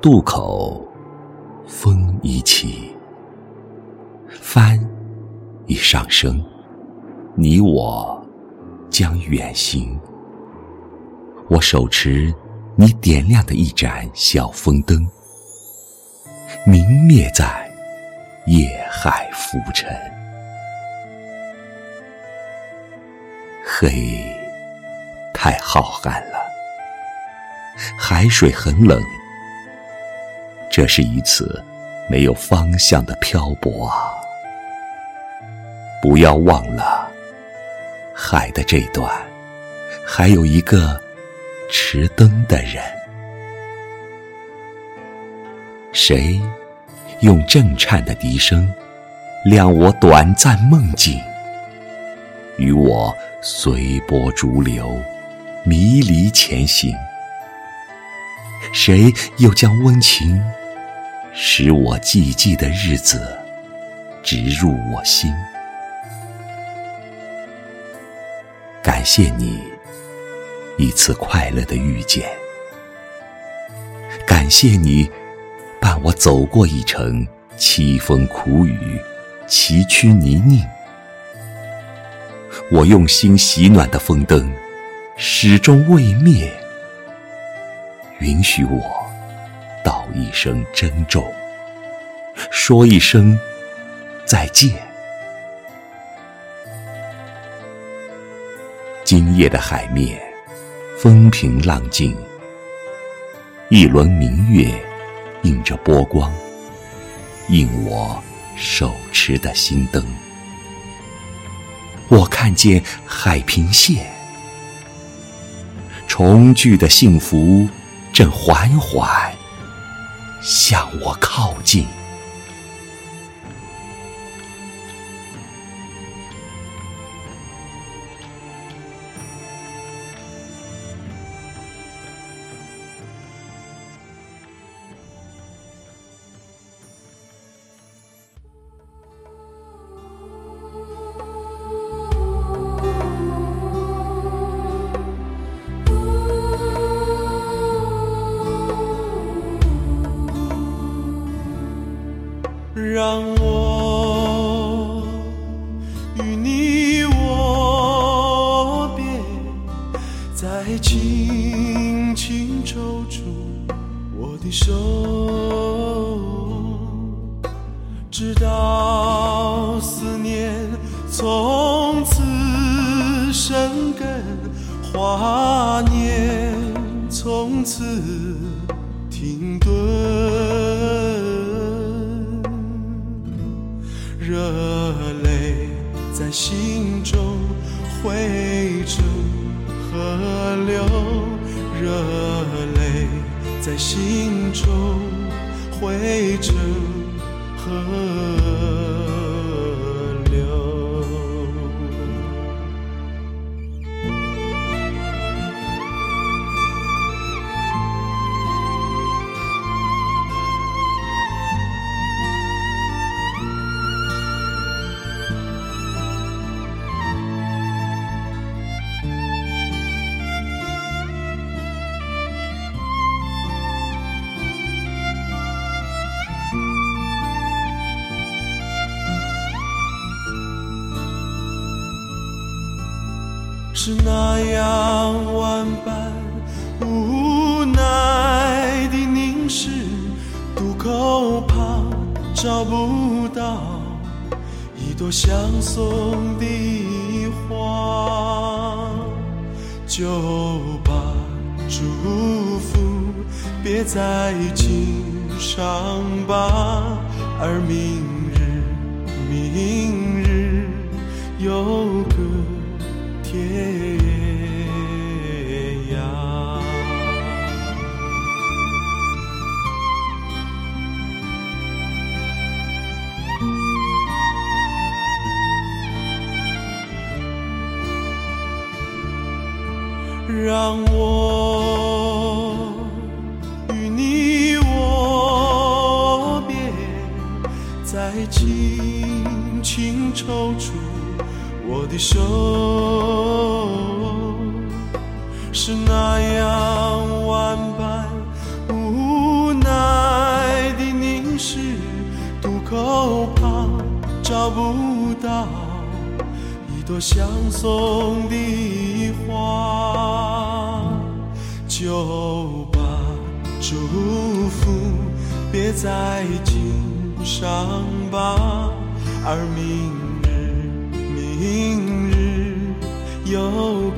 渡口风已起，帆已上升，你我将远行。我手持你点亮的一盏小风灯，明灭在夜海浮沉。黑太浩瀚了，海水很冷。这是一次没有方向的漂泊啊！不要忘了，海的这段还有一个持灯的人。谁用震颤的笛声亮我短暂梦境？与我随波逐流，迷离前行。谁又将温情？使我寂寂的日子植入我心。感谢你一次快乐的遇见，感谢你伴我走过一程凄风苦雨、崎岖泥泞。我用心洗暖的风灯始终未灭，允许我。道一声珍重，说一声再见。今夜的海面风平浪静，一轮明月映着波光，映我手持的心灯。我看见海平线，重聚的幸福正缓缓。向我靠近。让我与你握别，再轻轻抽出我的手，直到思念从此生根，华念从此停顿。热泪在心中汇成河。是那样万般无奈的凝视，渡口旁找不到一朵相送的花，就把祝福别在襟上吧，而明日，明日有个。天涯，让我与你握别，再轻轻抽出。我的手是那样万般无奈的凝视渡口旁找不到一朵相送的花。就把祝福别在襟上吧而明日明日又